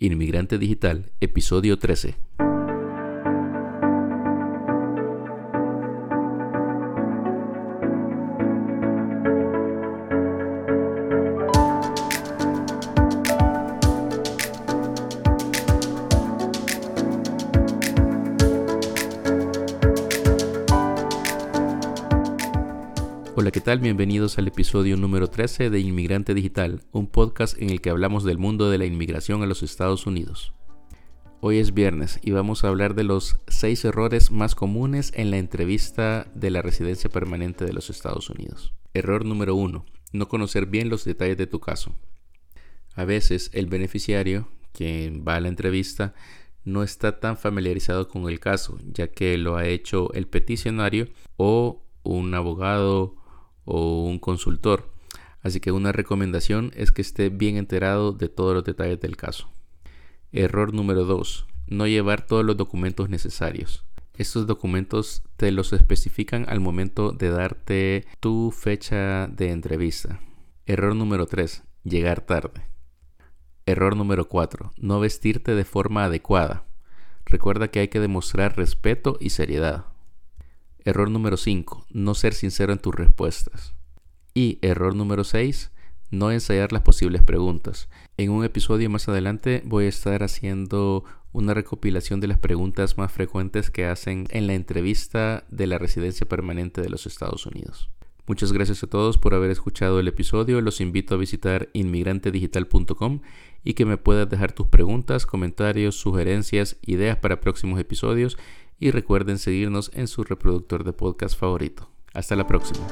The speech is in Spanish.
Inmigrante Digital, episodio 13. Hola, ¿qué tal? Bienvenidos al episodio número 13 de Inmigrante Digital, un podcast en el que hablamos del mundo de la inmigración a los Estados Unidos. Hoy es viernes y vamos a hablar de los 6 errores más comunes en la entrevista de la residencia permanente de los Estados Unidos. Error número 1. No conocer bien los detalles de tu caso. A veces el beneficiario, quien va a la entrevista, no está tan familiarizado con el caso, ya que lo ha hecho el peticionario o un abogado o un consultor. Así que una recomendación es que esté bien enterado de todos los detalles del caso. Error número 2. No llevar todos los documentos necesarios. Estos documentos te los especifican al momento de darte tu fecha de entrevista. Error número 3. Llegar tarde. Error número 4. No vestirte de forma adecuada. Recuerda que hay que demostrar respeto y seriedad. Error número 5. No ser sincero en tus respuestas. Y error número 6. No ensayar las posibles preguntas. En un episodio más adelante voy a estar haciendo una recopilación de las preguntas más frecuentes que hacen en la entrevista de la residencia permanente de los Estados Unidos. Muchas gracias a todos por haber escuchado el episodio. Los invito a visitar inmigrantedigital.com y que me puedas dejar tus preguntas, comentarios, sugerencias, ideas para próximos episodios y recuerden seguirnos en su reproductor de podcast favorito. Hasta la próxima.